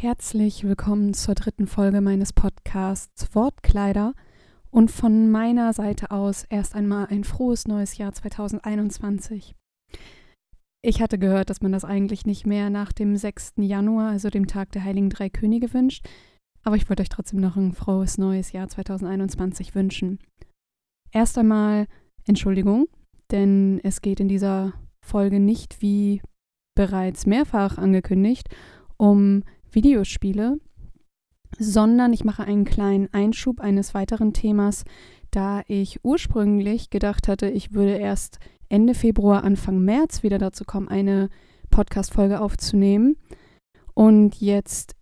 Herzlich willkommen zur dritten Folge meines Podcasts Wortkleider und von meiner Seite aus erst einmal ein frohes neues Jahr 2021. Ich hatte gehört, dass man das eigentlich nicht mehr nach dem 6. Januar, also dem Tag der Heiligen Drei Könige, wünscht, aber ich wollte euch trotzdem noch ein frohes neues Jahr 2021 wünschen. Erst einmal Entschuldigung, denn es geht in dieser Folge nicht, wie bereits mehrfach angekündigt, um Videospiele, sondern ich mache einen kleinen Einschub eines weiteren Themas, da ich ursprünglich gedacht hatte, ich würde erst Ende Februar, Anfang März wieder dazu kommen, eine Podcast-Folge aufzunehmen und jetzt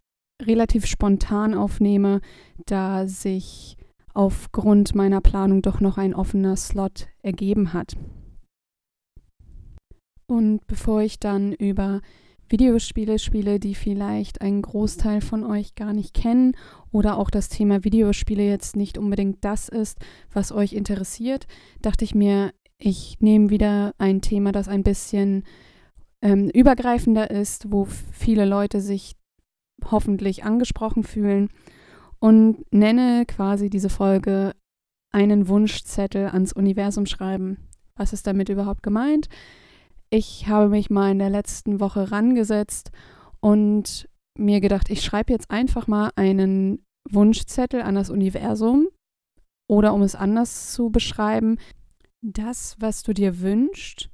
relativ spontan aufnehme, da sich aufgrund meiner Planung doch noch ein offener Slot ergeben hat. Und bevor ich dann über Videospiele spiele, die vielleicht ein Großteil von euch gar nicht kennen oder auch das Thema Videospiele jetzt nicht unbedingt das ist, was euch interessiert, dachte ich mir, ich nehme wieder ein Thema, das ein bisschen ähm, übergreifender ist, wo viele Leute sich hoffentlich angesprochen fühlen und nenne quasi diese Folge einen Wunschzettel ans Universum schreiben. Was ist damit überhaupt gemeint? Ich habe mich mal in der letzten Woche rangesetzt und mir gedacht, ich schreibe jetzt einfach mal einen Wunschzettel an das Universum oder um es anders zu beschreiben, das, was du dir wünschst,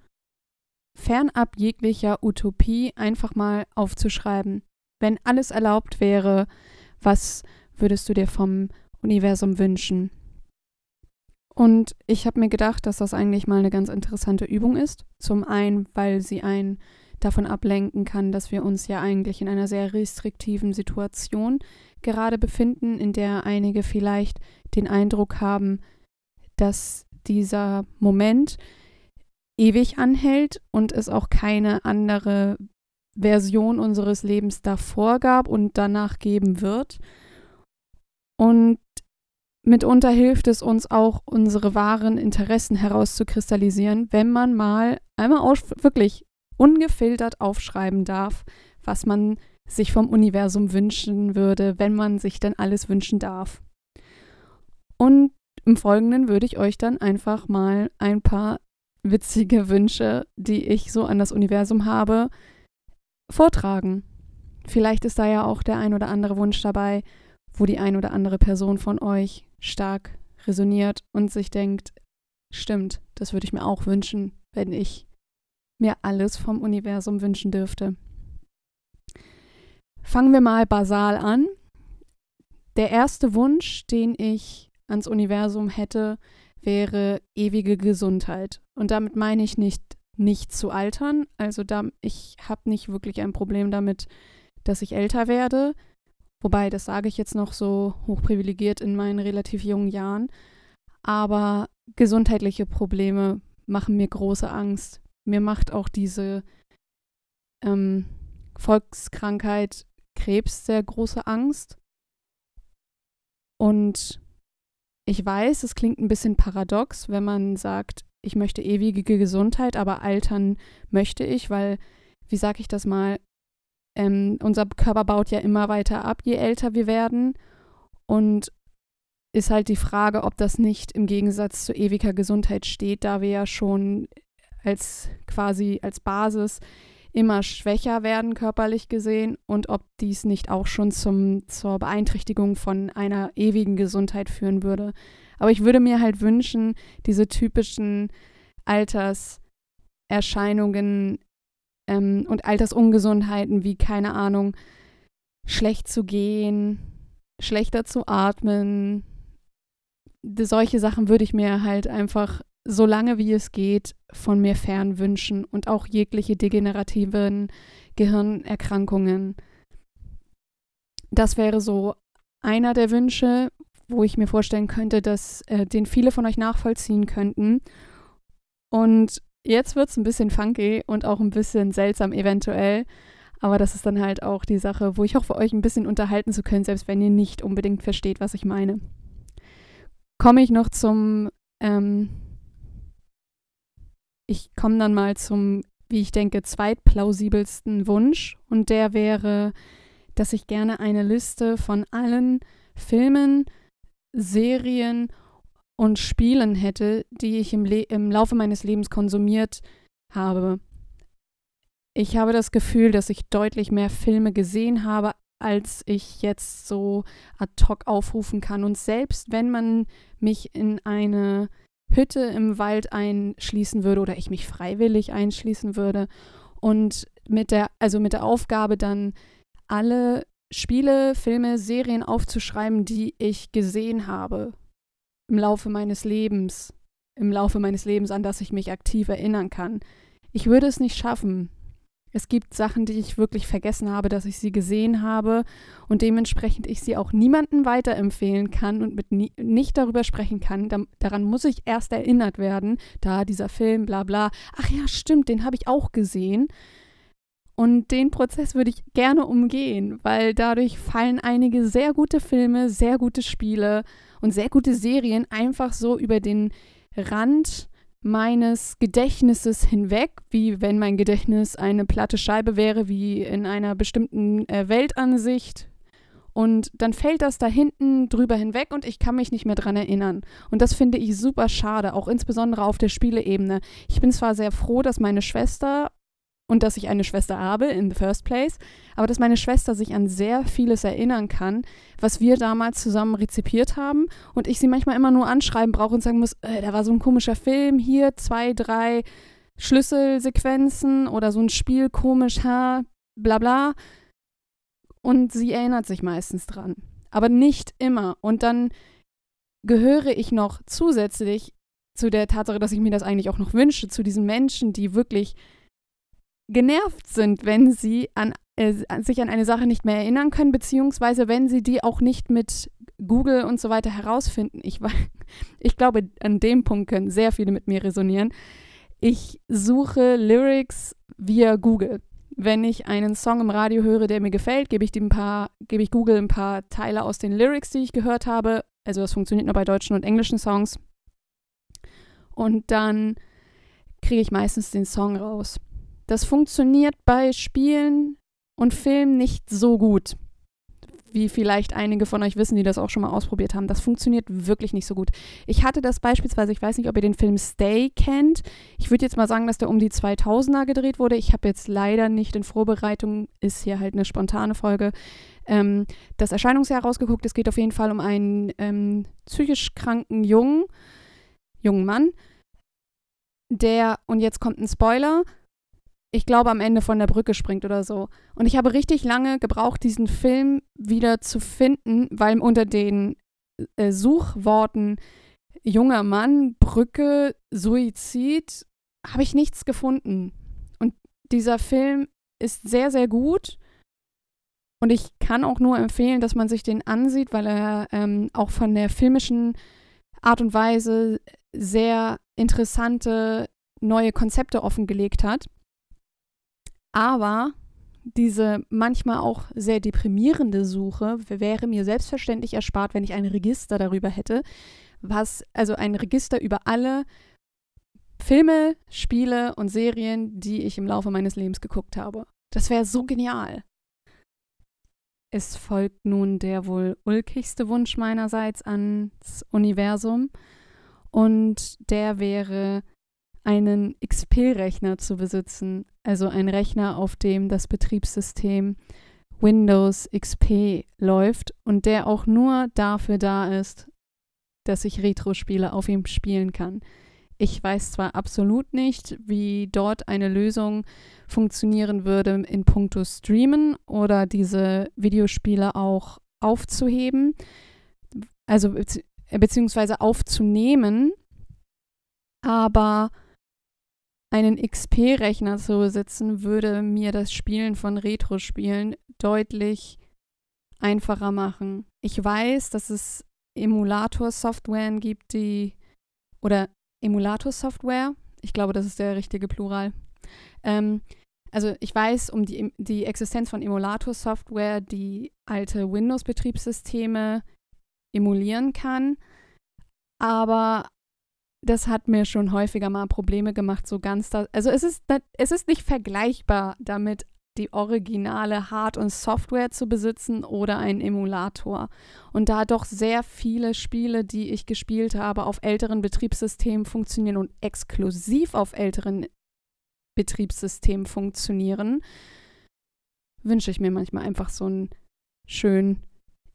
fernab jeglicher Utopie einfach mal aufzuschreiben. Wenn alles erlaubt wäre, was würdest du dir vom Universum wünschen? Und ich habe mir gedacht, dass das eigentlich mal eine ganz interessante Übung ist. Zum einen, weil sie einen davon ablenken kann, dass wir uns ja eigentlich in einer sehr restriktiven Situation gerade befinden, in der einige vielleicht den Eindruck haben, dass dieser Moment ewig anhält und es auch keine andere Version unseres Lebens davor gab und danach geben wird. Und Mitunter hilft es uns auch, unsere wahren Interessen herauszukristallisieren, wenn man mal einmal wirklich ungefiltert aufschreiben darf, was man sich vom Universum wünschen würde, wenn man sich denn alles wünschen darf. Und im Folgenden würde ich euch dann einfach mal ein paar witzige Wünsche, die ich so an das Universum habe, vortragen. Vielleicht ist da ja auch der ein oder andere Wunsch dabei, wo die ein oder andere Person von euch stark resoniert und sich denkt, stimmt, das würde ich mir auch wünschen, wenn ich mir alles vom Universum wünschen dürfte. Fangen wir mal basal an. Der erste Wunsch, den ich ans Universum hätte, wäre ewige Gesundheit. Und damit meine ich nicht nicht zu altern. Also da, ich habe nicht wirklich ein Problem damit, dass ich älter werde. Wobei, das sage ich jetzt noch so hochprivilegiert in meinen relativ jungen Jahren. Aber gesundheitliche Probleme machen mir große Angst. Mir macht auch diese ähm, Volkskrankheit Krebs sehr große Angst. Und ich weiß, es klingt ein bisschen paradox, wenn man sagt, ich möchte ewige Gesundheit, aber altern möchte ich, weil, wie sage ich das mal, ähm, unser Körper baut ja immer weiter ab, je älter wir werden. Und ist halt die Frage, ob das nicht im Gegensatz zu ewiger Gesundheit steht, da wir ja schon als quasi als Basis immer schwächer werden körperlich gesehen und ob dies nicht auch schon zum, zur Beeinträchtigung von einer ewigen Gesundheit führen würde. Aber ich würde mir halt wünschen, diese typischen Alterserscheinungen ähm, und Altersungesundheiten wie, keine Ahnung, schlecht zu gehen, schlechter zu atmen. Solche Sachen würde ich mir halt einfach so lange wie es geht von mir fern wünschen und auch jegliche degenerativen Gehirnerkrankungen. Das wäre so einer der Wünsche, wo ich mir vorstellen könnte, dass äh, den viele von euch nachvollziehen könnten. Und Jetzt wird es ein bisschen funky und auch ein bisschen seltsam eventuell. Aber das ist dann halt auch die Sache, wo ich hoffe, euch ein bisschen unterhalten zu können, selbst wenn ihr nicht unbedingt versteht, was ich meine. Komme ich noch zum, ähm, ich komme dann mal zum, wie ich denke, zweitplausibelsten Wunsch. Und der wäre, dass ich gerne eine Liste von allen Filmen, Serien und Spielen hätte, die ich im, Le im Laufe meines Lebens konsumiert habe. Ich habe das Gefühl, dass ich deutlich mehr Filme gesehen habe, als ich jetzt so ad hoc aufrufen kann. Und selbst wenn man mich in eine Hütte im Wald einschließen würde oder ich mich freiwillig einschließen würde und mit der, also mit der Aufgabe dann alle Spiele, Filme, Serien aufzuschreiben, die ich gesehen habe im Laufe meines Lebens, im Laufe meines Lebens, an das ich mich aktiv erinnern kann. Ich würde es nicht schaffen. Es gibt Sachen, die ich wirklich vergessen habe, dass ich sie gesehen habe und dementsprechend ich sie auch niemandem weiterempfehlen kann und mit nie, nicht darüber sprechen kann. Da, daran muss ich erst erinnert werden, da dieser Film, bla bla. Ach ja, stimmt, den habe ich auch gesehen. Und den Prozess würde ich gerne umgehen, weil dadurch fallen einige sehr gute Filme, sehr gute Spiele und sehr gute Serien einfach so über den Rand meines Gedächtnisses hinweg, wie wenn mein Gedächtnis eine platte Scheibe wäre, wie in einer bestimmten äh, Weltansicht. Und dann fällt das da hinten drüber hinweg und ich kann mich nicht mehr dran erinnern. Und das finde ich super schade, auch insbesondere auf der Spieleebene. Ich bin zwar sehr froh, dass meine Schwester und dass ich eine Schwester habe in the first place, aber dass meine Schwester sich an sehr vieles erinnern kann, was wir damals zusammen rezipiert haben und ich sie manchmal immer nur anschreiben brauche und sagen muss, äh, da war so ein komischer Film, hier zwei, drei Schlüsselsequenzen oder so ein Spiel komisch, ha, bla bla. Und sie erinnert sich meistens dran, aber nicht immer. Und dann gehöre ich noch zusätzlich zu der Tatsache, dass ich mir das eigentlich auch noch wünsche, zu diesen Menschen, die wirklich genervt sind, wenn sie an, äh, sich an eine Sache nicht mehr erinnern können, beziehungsweise wenn sie die auch nicht mit Google und so weiter herausfinden. Ich, ich glaube, an dem Punkt können sehr viele mit mir resonieren. Ich suche Lyrics via Google. Wenn ich einen Song im Radio höre, der mir gefällt, gebe ich, gebe ich Google ein paar Teile aus den Lyrics, die ich gehört habe. Also das funktioniert nur bei deutschen und englischen Songs. Und dann kriege ich meistens den Song raus. Das funktioniert bei Spielen und Filmen nicht so gut, wie vielleicht einige von euch wissen, die das auch schon mal ausprobiert haben. Das funktioniert wirklich nicht so gut. Ich hatte das beispielsweise, ich weiß nicht, ob ihr den Film Stay kennt. Ich würde jetzt mal sagen, dass der um die 2000er gedreht wurde. Ich habe jetzt leider nicht in Vorbereitung, ist hier halt eine spontane Folge, ähm, das Erscheinungsjahr rausgeguckt. Es geht auf jeden Fall um einen ähm, psychisch kranken Jungen, jungen Mann, der, und jetzt kommt ein Spoiler, ich glaube, am Ende von der Brücke springt oder so. Und ich habe richtig lange gebraucht, diesen Film wieder zu finden, weil unter den äh, Suchworten junger Mann, Brücke, Suizid habe ich nichts gefunden. Und dieser Film ist sehr, sehr gut. Und ich kann auch nur empfehlen, dass man sich den ansieht, weil er ähm, auch von der filmischen Art und Weise sehr interessante neue Konzepte offengelegt hat. Aber diese manchmal auch sehr deprimierende Suche wäre mir selbstverständlich erspart, wenn ich ein Register darüber hätte, was, also ein Register über alle Filme, Spiele und Serien, die ich im Laufe meines Lebens geguckt habe. Das wäre so genial. Es folgt nun der wohl ulkigste Wunsch meinerseits ans Universum und der wäre einen XP-Rechner zu besitzen, also ein Rechner, auf dem das Betriebssystem Windows XP läuft und der auch nur dafür da ist, dass ich Retro-Spiele auf ihm spielen kann. Ich weiß zwar absolut nicht, wie dort eine Lösung funktionieren würde in puncto Streamen oder diese Videospiele auch aufzuheben, also beziehungsweise aufzunehmen, aber einen XP-Rechner zu besitzen, würde mir das Spielen von Retro-Spielen deutlich einfacher machen. Ich weiß, dass es Emulator-Softwaren gibt, die oder Emulator-Software, ich glaube, das ist der richtige Plural. Ähm, also ich weiß um die, die Existenz von Emulator-Software, die alte Windows-Betriebssysteme emulieren kann, aber das hat mir schon häufiger mal Probleme gemacht, so ganz da. Also es ist, es ist nicht vergleichbar damit, die originale Hard- und Software zu besitzen oder einen Emulator. Und da doch sehr viele Spiele, die ich gespielt habe, auf älteren Betriebssystemen funktionieren und exklusiv auf älteren Betriebssystemen funktionieren, wünsche ich mir manchmal einfach so einen schönen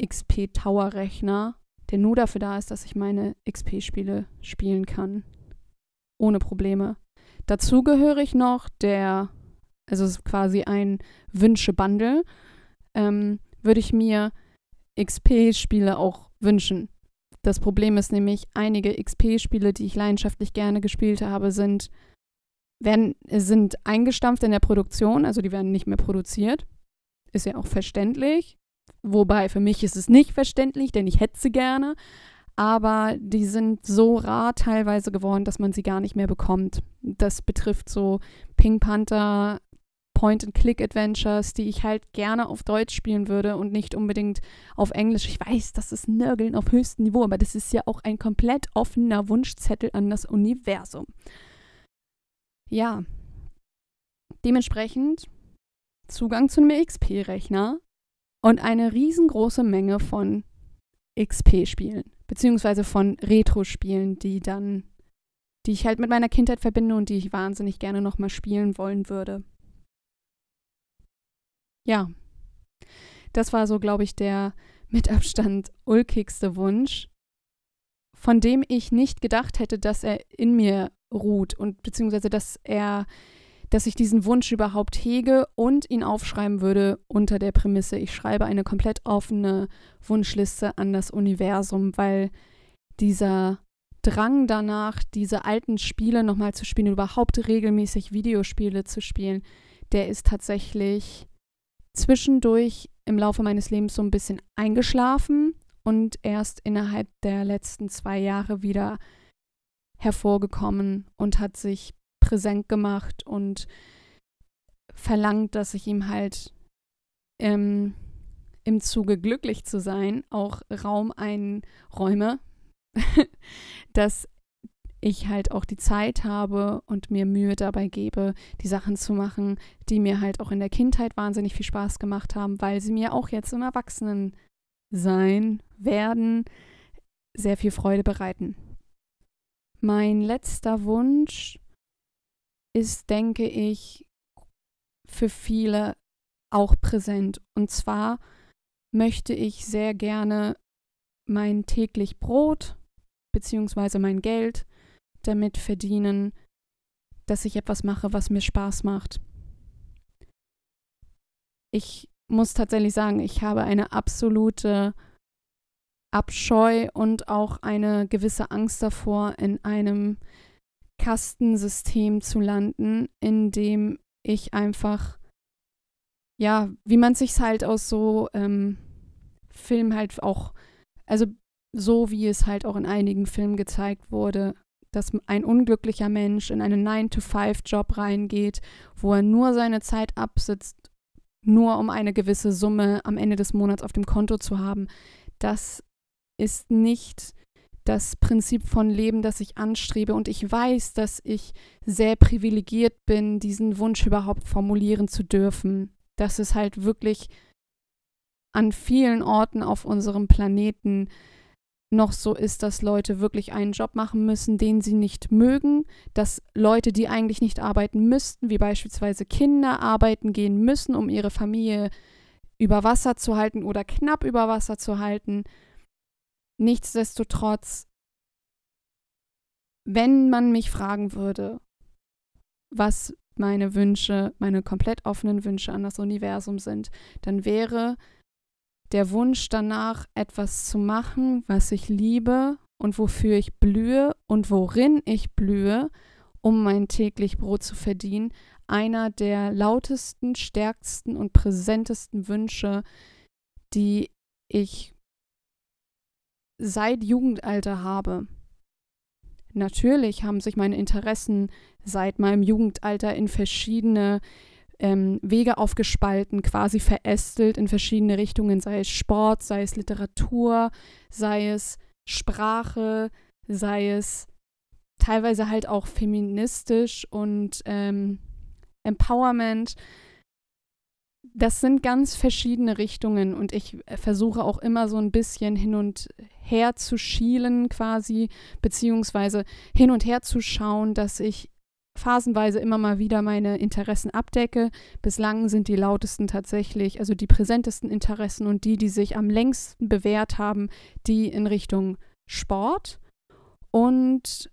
XP-Tower-Rechner, der nur dafür da ist, dass ich meine XP-Spiele spielen kann. Ohne Probleme. Dazu gehöre ich noch der also es ist quasi ein Wünsche-Bundle, ähm, würde ich mir XP-Spiele auch wünschen. Das Problem ist nämlich, einige XP-Spiele, die ich leidenschaftlich gerne gespielt habe, sind, werden, sind eingestampft in der Produktion, also die werden nicht mehr produziert. Ist ja auch verständlich. Wobei für mich ist es nicht verständlich, denn ich hätte sie gerne. Aber die sind so rar teilweise geworden, dass man sie gar nicht mehr bekommt. Das betrifft so Pink Panther, Point-and-Click-Adventures, die ich halt gerne auf Deutsch spielen würde und nicht unbedingt auf Englisch. Ich weiß, das ist Nörgeln auf höchstem Niveau, aber das ist ja auch ein komplett offener Wunschzettel an das Universum. Ja, dementsprechend Zugang zu einem XP-Rechner und eine riesengroße Menge von XP-Spielen, beziehungsweise von Retro-Spielen, die dann, die ich halt mit meiner Kindheit verbinde und die ich wahnsinnig gerne nochmal spielen wollen würde. Ja, das war so, glaube ich, der mit Abstand ulkigste Wunsch, von dem ich nicht gedacht hätte, dass er in mir ruht und beziehungsweise dass er, dass ich diesen Wunsch überhaupt hege und ihn aufschreiben würde unter der Prämisse, ich schreibe eine komplett offene Wunschliste an das Universum, weil dieser Drang danach, diese alten Spiele nochmal zu spielen, überhaupt regelmäßig Videospiele zu spielen, der ist tatsächlich zwischendurch im Laufe meines Lebens so ein bisschen eingeschlafen und erst innerhalb der letzten zwei Jahre wieder hervorgekommen und hat sich präsent gemacht und verlangt, dass ich ihm halt ähm, im Zuge glücklich zu sein auch Raum einräume, dass ich halt auch die Zeit habe und mir Mühe dabei gebe, die Sachen zu machen, die mir halt auch in der Kindheit wahnsinnig viel Spaß gemacht haben, weil sie mir auch jetzt im Erwachsenensein werden sehr viel Freude bereiten. Mein letzter Wunsch ist, denke ich, für viele auch präsent. Und zwar möchte ich sehr gerne mein täglich Brot beziehungsweise mein Geld damit verdienen, dass ich etwas mache, was mir Spaß macht. Ich muss tatsächlich sagen, ich habe eine absolute Abscheu und auch eine gewisse Angst davor, in einem Kastensystem zu landen, in dem ich einfach, ja, wie man sich halt aus so ähm, Filmen halt auch, also so wie es halt auch in einigen Filmen gezeigt wurde, dass ein unglücklicher Mensch in einen 9-to-5-Job reingeht, wo er nur seine Zeit absitzt, nur um eine gewisse Summe am Ende des Monats auf dem Konto zu haben. Das ist nicht das Prinzip von Leben, das ich anstrebe. Und ich weiß, dass ich sehr privilegiert bin, diesen Wunsch überhaupt formulieren zu dürfen. Dass es halt wirklich an vielen Orten auf unserem Planeten noch so ist, dass Leute wirklich einen Job machen müssen, den sie nicht mögen, dass Leute, die eigentlich nicht arbeiten müssten, wie beispielsweise Kinder, arbeiten gehen müssen, um ihre Familie über Wasser zu halten oder knapp über Wasser zu halten. Nichtsdestotrotz, wenn man mich fragen würde, was meine Wünsche, meine komplett offenen Wünsche an das Universum sind, dann wäre der Wunsch danach, etwas zu machen, was ich liebe und wofür ich blühe und worin ich blühe, um mein täglich Brot zu verdienen, einer der lautesten, stärksten und präsentesten Wünsche, die ich seit Jugendalter habe. Natürlich haben sich meine Interessen seit meinem Jugendalter in verschiedene ähm, Wege aufgespalten, quasi verästelt in verschiedene Richtungen, sei es Sport, sei es Literatur, sei es Sprache, sei es teilweise halt auch feministisch und ähm, Empowerment. Das sind ganz verschiedene Richtungen und ich äh, versuche auch immer so ein bisschen hin und her zu schielen quasi, beziehungsweise hin und her zu schauen, dass ich phasenweise immer mal wieder meine Interessen abdecke. Bislang sind die lautesten tatsächlich, also die präsentesten Interessen und die, die sich am längsten bewährt haben, die in Richtung Sport und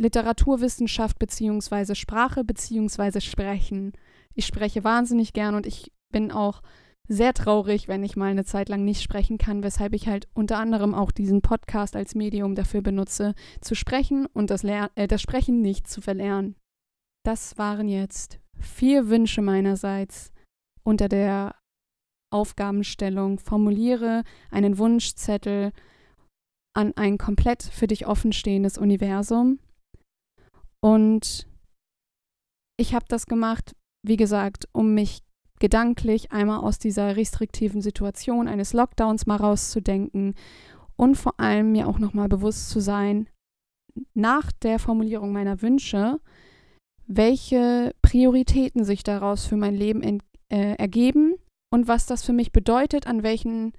Literaturwissenschaft beziehungsweise Sprache beziehungsweise Sprechen. Ich spreche wahnsinnig gern und ich bin auch sehr traurig, wenn ich mal eine Zeit lang nicht sprechen kann, weshalb ich halt unter anderem auch diesen Podcast als Medium dafür benutze, zu sprechen und das, Ler äh, das Sprechen nicht zu verlernen. Das waren jetzt vier Wünsche meinerseits unter der Aufgabenstellung. Formuliere einen Wunschzettel an ein komplett für dich offenstehendes Universum. Und ich habe das gemacht, wie gesagt, um mich gedanklich einmal aus dieser restriktiven Situation eines Lockdowns mal rauszudenken und vor allem mir auch nochmal bewusst zu sein, nach der Formulierung meiner Wünsche, welche Prioritäten sich daraus für mein Leben äh, ergeben und was das für mich bedeutet, an welchen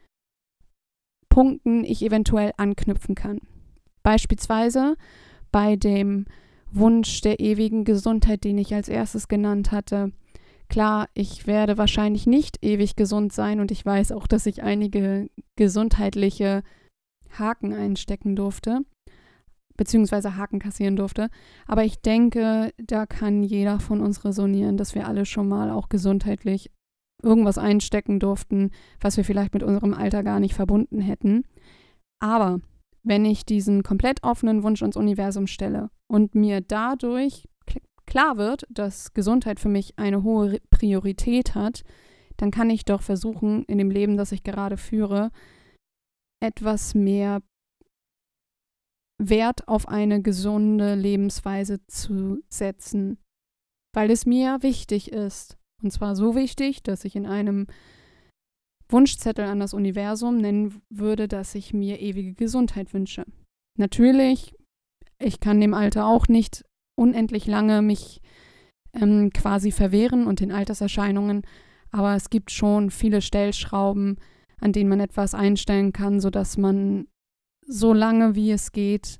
Punkten ich eventuell anknüpfen kann. Beispielsweise bei dem Wunsch der ewigen Gesundheit, den ich als erstes genannt hatte, Klar, ich werde wahrscheinlich nicht ewig gesund sein und ich weiß auch, dass ich einige gesundheitliche Haken einstecken durfte, beziehungsweise Haken kassieren durfte. Aber ich denke, da kann jeder von uns resonieren, dass wir alle schon mal auch gesundheitlich irgendwas einstecken durften, was wir vielleicht mit unserem Alter gar nicht verbunden hätten. Aber wenn ich diesen komplett offenen Wunsch ans Universum stelle und mir dadurch klar wird, dass Gesundheit für mich eine hohe Priorität hat, dann kann ich doch versuchen, in dem Leben, das ich gerade führe, etwas mehr Wert auf eine gesunde Lebensweise zu setzen, weil es mir wichtig ist. Und zwar so wichtig, dass ich in einem Wunschzettel an das Universum nennen würde, dass ich mir ewige Gesundheit wünsche. Natürlich, ich kann dem Alter auch nicht unendlich lange mich ähm, quasi verwehren und den Alterserscheinungen. Aber es gibt schon viele Stellschrauben, an denen man etwas einstellen kann, sodass man so lange wie es geht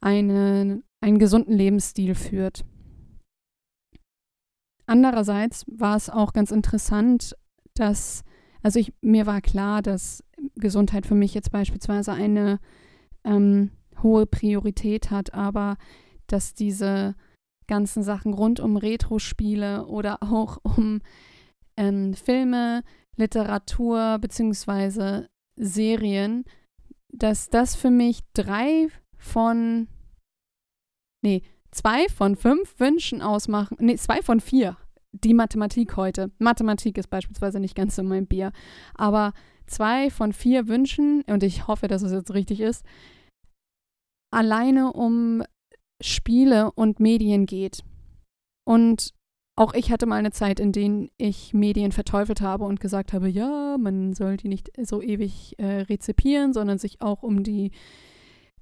eine, einen gesunden Lebensstil führt. Andererseits war es auch ganz interessant, dass, also ich, mir war klar, dass Gesundheit für mich jetzt beispielsweise eine ähm, hohe Priorität hat, aber dass diese ganzen Sachen rund um Retro-Spiele oder auch um ähm, Filme, Literatur bzw. Serien, dass das für mich drei von, nee, zwei von fünf Wünschen ausmachen, nee, zwei von vier. Die Mathematik heute. Mathematik ist beispielsweise nicht ganz so mein Bier, aber zwei von vier Wünschen, und ich hoffe, dass es jetzt richtig ist, alleine um Spiele und Medien geht. Und auch ich hatte mal eine Zeit, in der ich Medien verteufelt habe und gesagt habe, ja, man soll die nicht so ewig äh, rezipieren, sondern sich auch um die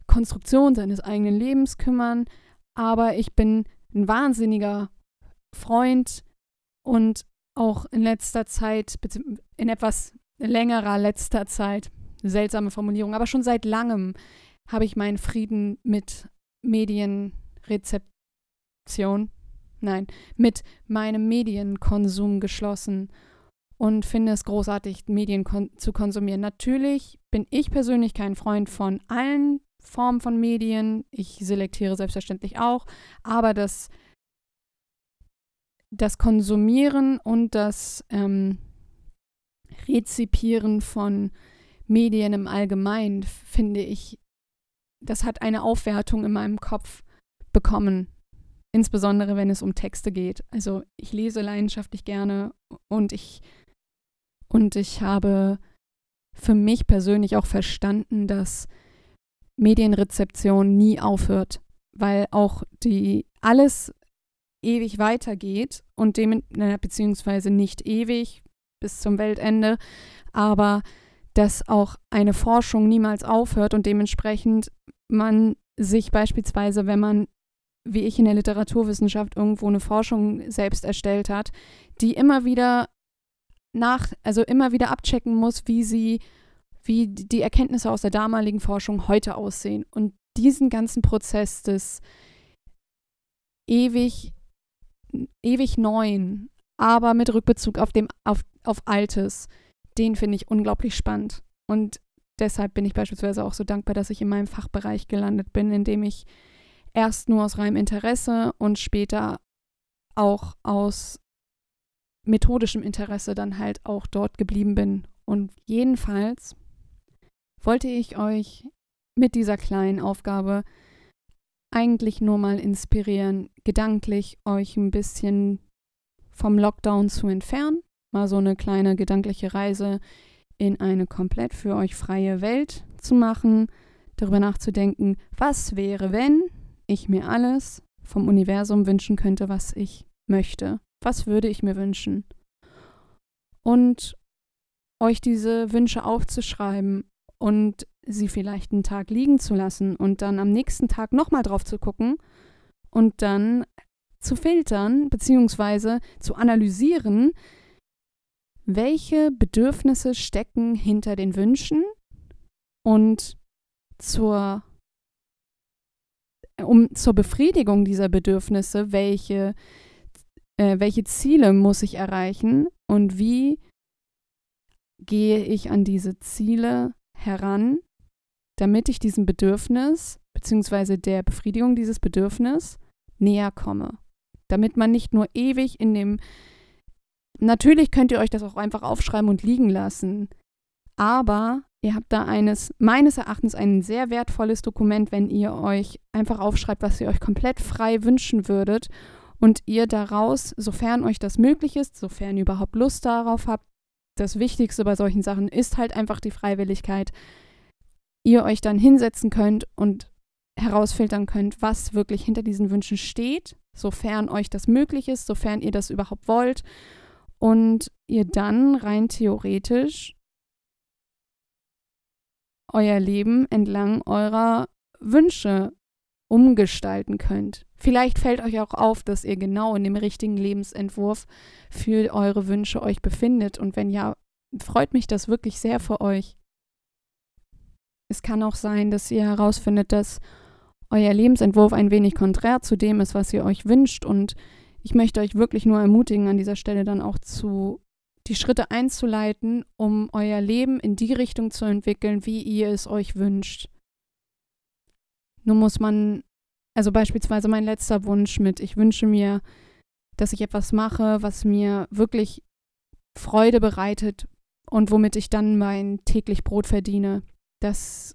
Konstruktion seines eigenen Lebens kümmern. Aber ich bin ein wahnsinniger Freund und auch in letzter Zeit, in etwas längerer letzter Zeit, seltsame Formulierung, aber schon seit langem habe ich meinen Frieden mit Medienrezeption, nein, mit meinem Medienkonsum geschlossen und finde es großartig, Medien kon zu konsumieren. Natürlich bin ich persönlich kein Freund von allen Formen von Medien. Ich selektiere selbstverständlich auch, aber das, das Konsumieren und das ähm, Rezipieren von Medien im Allgemeinen finde ich das hat eine Aufwertung in meinem Kopf bekommen. Insbesondere wenn es um Texte geht. Also ich lese leidenschaftlich gerne und ich und ich habe für mich persönlich auch verstanden, dass Medienrezeption nie aufhört, weil auch die alles ewig weitergeht und dem beziehungsweise nicht ewig bis zum Weltende, aber dass auch eine Forschung niemals aufhört und dementsprechend man sich beispielsweise, wenn man wie ich in der Literaturwissenschaft irgendwo eine Forschung selbst erstellt hat, die immer wieder nach, also immer wieder abchecken muss, wie sie, wie die Erkenntnisse aus der damaligen Forschung heute aussehen. Und diesen ganzen Prozess des ewig, ewig Neuen, aber mit Rückbezug auf, dem, auf, auf Altes, den finde ich unglaublich spannend. Und deshalb bin ich beispielsweise auch so dankbar, dass ich in meinem Fachbereich gelandet bin, in dem ich erst nur aus reinem Interesse und später auch aus methodischem Interesse dann halt auch dort geblieben bin. Und jedenfalls wollte ich euch mit dieser kleinen Aufgabe eigentlich nur mal inspirieren, gedanklich euch ein bisschen vom Lockdown zu entfernen. Mal so eine kleine gedankliche Reise in eine komplett für euch freie Welt zu machen, darüber nachzudenken, was wäre, wenn ich mir alles vom Universum wünschen könnte, was ich möchte. Was würde ich mir wünschen? Und euch diese Wünsche aufzuschreiben und sie vielleicht einen Tag liegen zu lassen und dann am nächsten Tag nochmal drauf zu gucken und dann zu filtern bzw. zu analysieren, welche Bedürfnisse stecken hinter den Wünschen und zur, um zur Befriedigung dieser Bedürfnisse, welche äh, welche Ziele muss ich erreichen und wie gehe ich an diese Ziele heran, damit ich diesem Bedürfnis bzw. der Befriedigung dieses Bedürfnis näher komme. Damit man nicht nur ewig in dem Natürlich könnt ihr euch das auch einfach aufschreiben und liegen lassen, aber ihr habt da eines meines Erachtens ein sehr wertvolles Dokument, wenn ihr euch einfach aufschreibt, was ihr euch komplett frei wünschen würdet und ihr daraus, sofern euch das möglich ist, sofern ihr überhaupt Lust darauf habt, das Wichtigste bei solchen Sachen ist halt einfach die Freiwilligkeit, ihr euch dann hinsetzen könnt und herausfiltern könnt, was wirklich hinter diesen Wünschen steht, sofern euch das möglich ist, sofern ihr das überhaupt wollt und ihr dann rein theoretisch euer Leben entlang eurer Wünsche umgestalten könnt. Vielleicht fällt euch auch auf, dass ihr genau in dem richtigen Lebensentwurf für eure Wünsche euch befindet. Und wenn ja, freut mich das wirklich sehr für euch. Es kann auch sein, dass ihr herausfindet, dass euer Lebensentwurf ein wenig konträr zu dem ist, was ihr euch wünscht. Und ich möchte euch wirklich nur ermutigen, an dieser Stelle dann auch zu die Schritte einzuleiten, um euer Leben in die Richtung zu entwickeln, wie ihr es euch wünscht. Nur muss man, also beispielsweise mein letzter Wunsch mit, ich wünsche mir, dass ich etwas mache, was mir wirklich Freude bereitet und womit ich dann mein täglich Brot verdiene. Das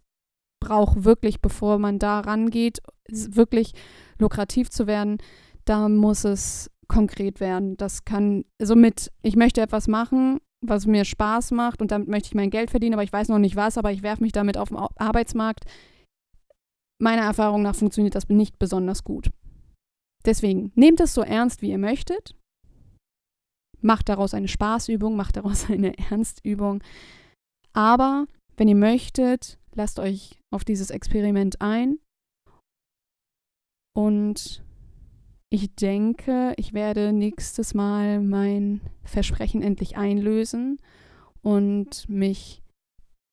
braucht wirklich, bevor man da rangeht, wirklich lukrativ zu werden, da muss es konkret werden. Das kann, somit, ich möchte etwas machen, was mir Spaß macht und damit möchte ich mein Geld verdienen, aber ich weiß noch nicht was, aber ich werfe mich damit auf den Arbeitsmarkt meiner Erfahrung nach funktioniert das nicht besonders gut. Deswegen nehmt es so ernst, wie ihr möchtet. Macht daraus eine Spaßübung, macht daraus eine Ernstübung. Aber wenn ihr möchtet, lasst euch auf dieses Experiment ein. Und ich denke, ich werde nächstes Mal mein Versprechen endlich einlösen und mich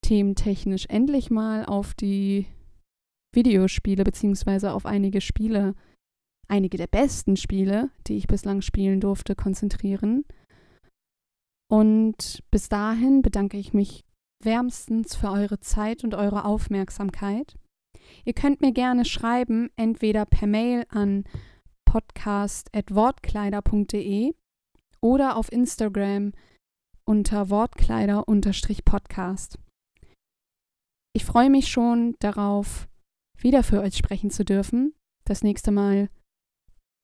thementechnisch endlich mal auf die Videospiele beziehungsweise auf einige Spiele, einige der besten Spiele, die ich bislang spielen durfte, konzentrieren. Und bis dahin bedanke ich mich wärmstens für eure Zeit und eure Aufmerksamkeit. Ihr könnt mir gerne schreiben, entweder per Mail an podcast.wortkleider.de oder auf Instagram unter Wortkleider-Podcast. Ich freue mich schon darauf, wieder für euch sprechen zu dürfen. Das nächste Mal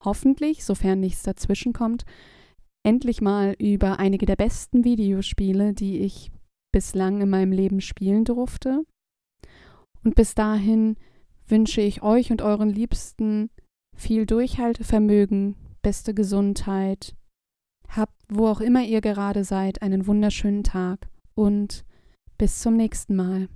hoffentlich, sofern nichts dazwischen kommt, endlich mal über einige der besten Videospiele, die ich bislang in meinem Leben spielen durfte. Und bis dahin wünsche ich euch und euren Liebsten viel Durchhaltevermögen, beste Gesundheit. Habt, wo auch immer ihr gerade seid, einen wunderschönen Tag und bis zum nächsten Mal.